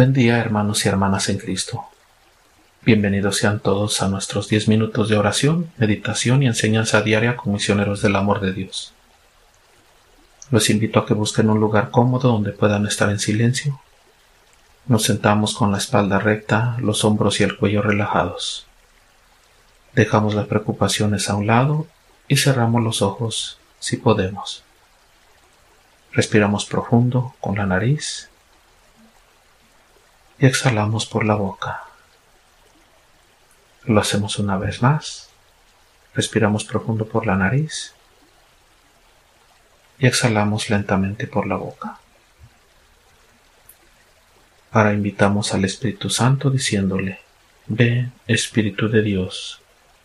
Buen día hermanos y hermanas en Cristo. Bienvenidos sean todos a nuestros 10 minutos de oración, meditación y enseñanza diaria con misioneros del amor de Dios. Los invito a que busquen un lugar cómodo donde puedan estar en silencio. Nos sentamos con la espalda recta, los hombros y el cuello relajados. Dejamos las preocupaciones a un lado y cerramos los ojos si podemos. Respiramos profundo con la nariz y exhalamos por la boca. Lo hacemos una vez más. Respiramos profundo por la nariz y exhalamos lentamente por la boca. Ahora invitamos al Espíritu Santo diciéndole, Ven, Espíritu de Dios,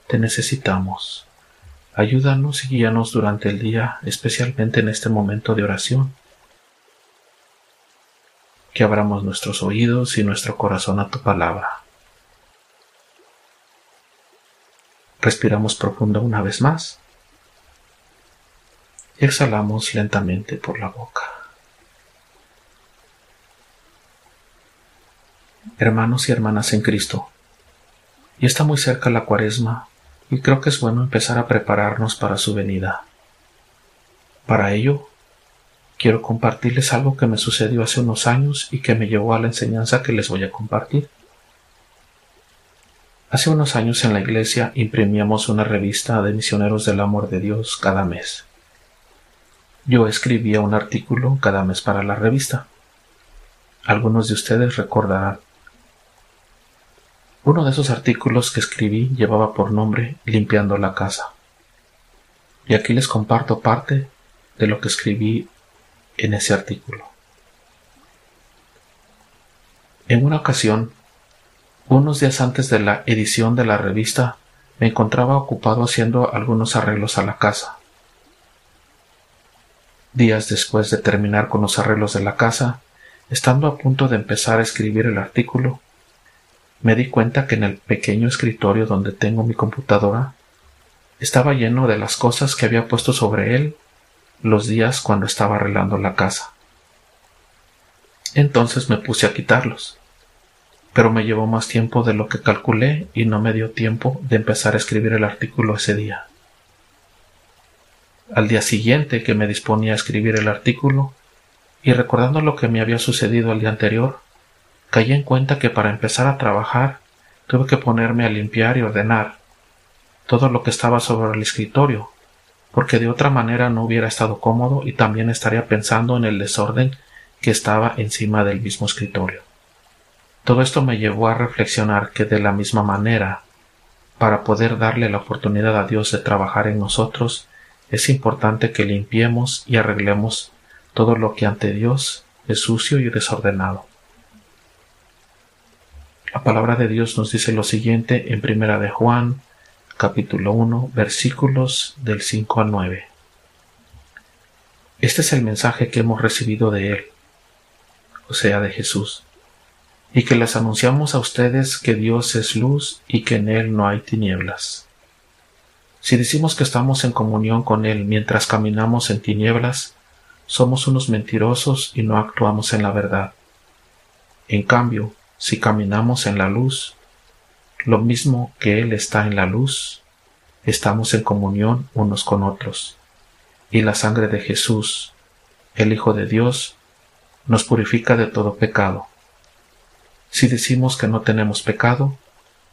te necesitamos. Ayúdanos y guíanos durante el día, especialmente en este momento de oración que abramos nuestros oídos y nuestro corazón a tu palabra. Respiramos profundo una vez más y exhalamos lentamente por la boca. Hermanos y hermanas en Cristo, y está muy cerca la cuaresma y creo que es bueno empezar a prepararnos para su venida. Para ello, quiero compartirles algo que me sucedió hace unos años y que me llevó a la enseñanza que les voy a compartir. Hace unos años en la iglesia imprimíamos una revista de misioneros del amor de Dios cada mes. Yo escribía un artículo cada mes para la revista. Algunos de ustedes recordarán. Uno de esos artículos que escribí llevaba por nombre Limpiando la casa. Y aquí les comparto parte de lo que escribí en ese artículo. En una ocasión, unos días antes de la edición de la revista, me encontraba ocupado haciendo algunos arreglos a la casa. Días después de terminar con los arreglos de la casa, estando a punto de empezar a escribir el artículo, me di cuenta que en el pequeño escritorio donde tengo mi computadora estaba lleno de las cosas que había puesto sobre él los días cuando estaba arreglando la casa. Entonces me puse a quitarlos, pero me llevó más tiempo de lo que calculé y no me dio tiempo de empezar a escribir el artículo ese día. Al día siguiente que me disponía a escribir el artículo, y recordando lo que me había sucedido el día anterior, caí en cuenta que para empezar a trabajar tuve que ponerme a limpiar y ordenar todo lo que estaba sobre el escritorio, porque de otra manera no hubiera estado cómodo y también estaría pensando en el desorden que estaba encima del mismo escritorio. Todo esto me llevó a reflexionar que de la misma manera, para poder darle la oportunidad a Dios de trabajar en nosotros, es importante que limpiemos y arreglemos todo lo que ante Dios es sucio y desordenado. La palabra de Dios nos dice lo siguiente en Primera de Juan capítulo 1, versículos del 5 al 9. Este es el mensaje que hemos recibido de Él, o sea, de Jesús, y que les anunciamos a ustedes que Dios es luz y que en Él no hay tinieblas. Si decimos que estamos en comunión con Él mientras caminamos en tinieblas, somos unos mentirosos y no actuamos en la verdad. En cambio, si caminamos en la luz, lo mismo que Él está en la luz, estamos en comunión unos con otros. Y la sangre de Jesús, el Hijo de Dios, nos purifica de todo pecado. Si decimos que no tenemos pecado,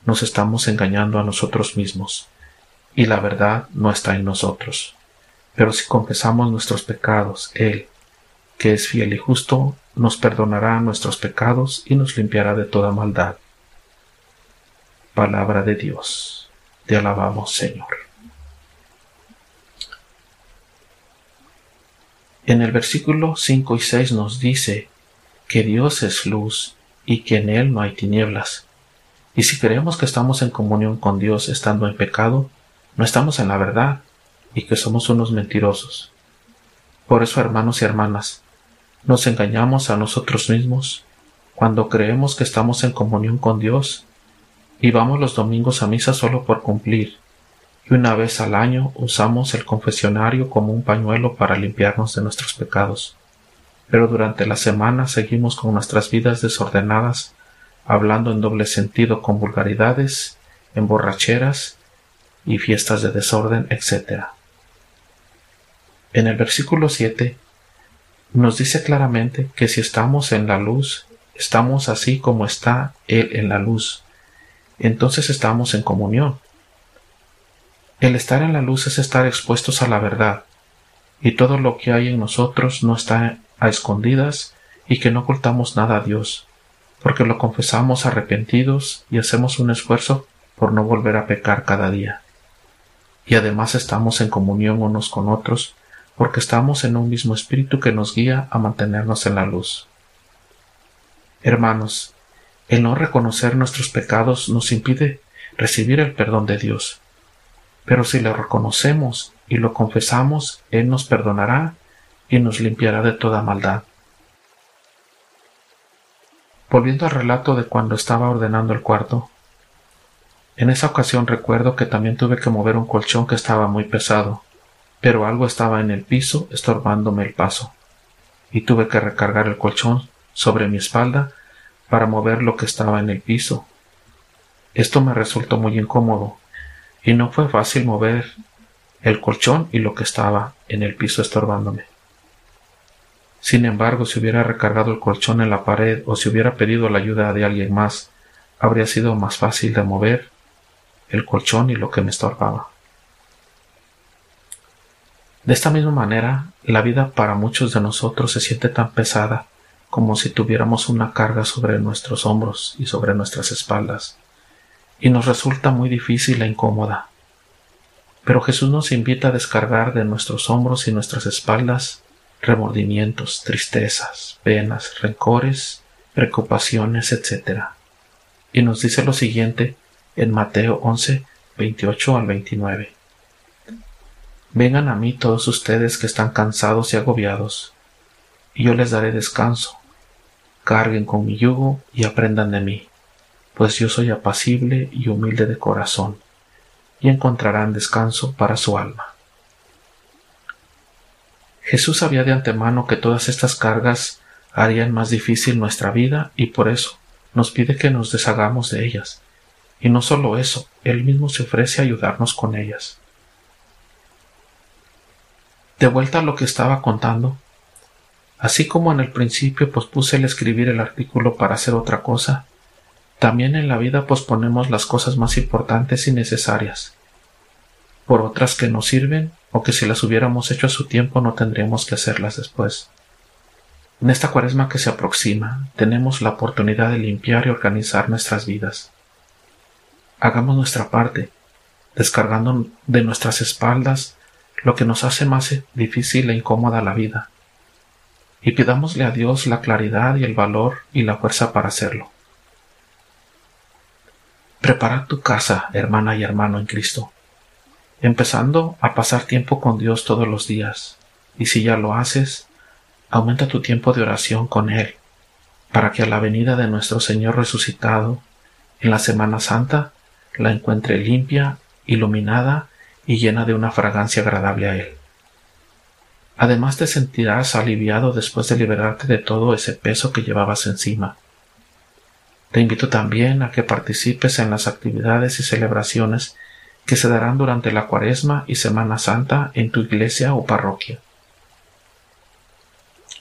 nos estamos engañando a nosotros mismos, y la verdad no está en nosotros. Pero si confesamos nuestros pecados, Él, que es fiel y justo, nos perdonará nuestros pecados y nos limpiará de toda maldad. Palabra de Dios. Te alabamos, Señor. En el versículo 5 y 6 nos dice que Dios es luz y que en Él no hay tinieblas. Y si creemos que estamos en comunión con Dios estando en pecado, no estamos en la verdad y que somos unos mentirosos. Por eso, hermanos y hermanas, nos engañamos a nosotros mismos cuando creemos que estamos en comunión con Dios y vamos los domingos a misa solo por cumplir, y una vez al año usamos el confesionario como un pañuelo para limpiarnos de nuestros pecados. pero durante la semana seguimos con nuestras vidas desordenadas, hablando en doble sentido con vulgaridades, en borracheras y fiestas de desorden, etc. En el versículo 7 nos dice claramente que si estamos en la luz, estamos así como está Él en la luz. Entonces estamos en comunión. El estar en la luz es estar expuestos a la verdad, y todo lo que hay en nosotros no está a escondidas y que no ocultamos nada a Dios, porque lo confesamos arrepentidos y hacemos un esfuerzo por no volver a pecar cada día. Y además estamos en comunión unos con otros, porque estamos en un mismo espíritu que nos guía a mantenernos en la luz. Hermanos, el no reconocer nuestros pecados nos impide recibir el perdón de Dios. Pero si lo reconocemos y lo confesamos, Él nos perdonará y nos limpiará de toda maldad. Volviendo al relato de cuando estaba ordenando el cuarto, en esa ocasión recuerdo que también tuve que mover un colchón que estaba muy pesado, pero algo estaba en el piso estorbándome el paso, y tuve que recargar el colchón sobre mi espalda para mover lo que estaba en el piso. Esto me resultó muy incómodo, y no fue fácil mover el colchón y lo que estaba en el piso estorbándome. Sin embargo, si hubiera recargado el colchón en la pared o si hubiera pedido la ayuda de alguien más, habría sido más fácil de mover el colchón y lo que me estorbaba. De esta misma manera, la vida para muchos de nosotros se siente tan pesada como si tuviéramos una carga sobre nuestros hombros y sobre nuestras espaldas, y nos resulta muy difícil e incómoda. Pero Jesús nos invita a descargar de nuestros hombros y nuestras espaldas remordimientos, tristezas, penas, rencores, preocupaciones, etc. Y nos dice lo siguiente en Mateo 11, 28 al 29. Vengan a mí todos ustedes que están cansados y agobiados, y yo les daré descanso. Carguen con mi yugo y aprendan de mí, pues yo soy apacible y humilde de corazón, y encontrarán descanso para su alma. Jesús sabía de antemano que todas estas cargas harían más difícil nuestra vida y por eso nos pide que nos deshagamos de ellas. Y no solo eso, Él mismo se ofrece a ayudarnos con ellas. De vuelta a lo que estaba contando, así como en el principio pospuse el escribir el artículo para hacer otra cosa, también en la vida posponemos las cosas más importantes y necesarias, por otras que nos sirven o que si las hubiéramos hecho a su tiempo no tendríamos que hacerlas después. En esta cuaresma que se aproxima, tenemos la oportunidad de limpiar y organizar nuestras vidas. Hagamos nuestra parte, descargando de nuestras espaldas lo que nos hace más difícil e incómoda la vida, y pidámosle a Dios la claridad y el valor y la fuerza para hacerlo. Prepara tu casa, hermana y hermano en Cristo empezando a pasar tiempo con Dios todos los días. Y si ya lo haces, aumenta tu tiempo de oración con Él, para que a la venida de nuestro Señor resucitado, en la Semana Santa, la encuentre limpia, iluminada y llena de una fragancia agradable a Él. Además te sentirás aliviado después de liberarte de todo ese peso que llevabas encima. Te invito también a que participes en las actividades y celebraciones que se darán durante la Cuaresma y Semana Santa en tu iglesia o parroquia.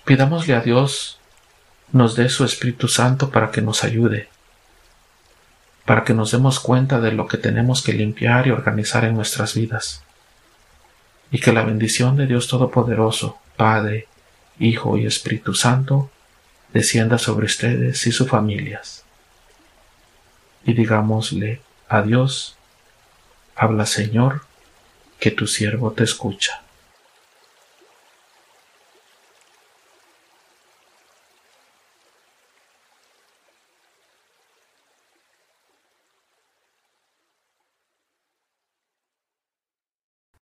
Pidámosle a Dios nos dé su Espíritu Santo para que nos ayude, para que nos demos cuenta de lo que tenemos que limpiar y organizar en nuestras vidas, y que la bendición de Dios Todopoderoso, Padre, Hijo y Espíritu Santo, descienda sobre ustedes y sus familias. Y digámosle a Dios, Habla, Señor, que tu siervo te escucha.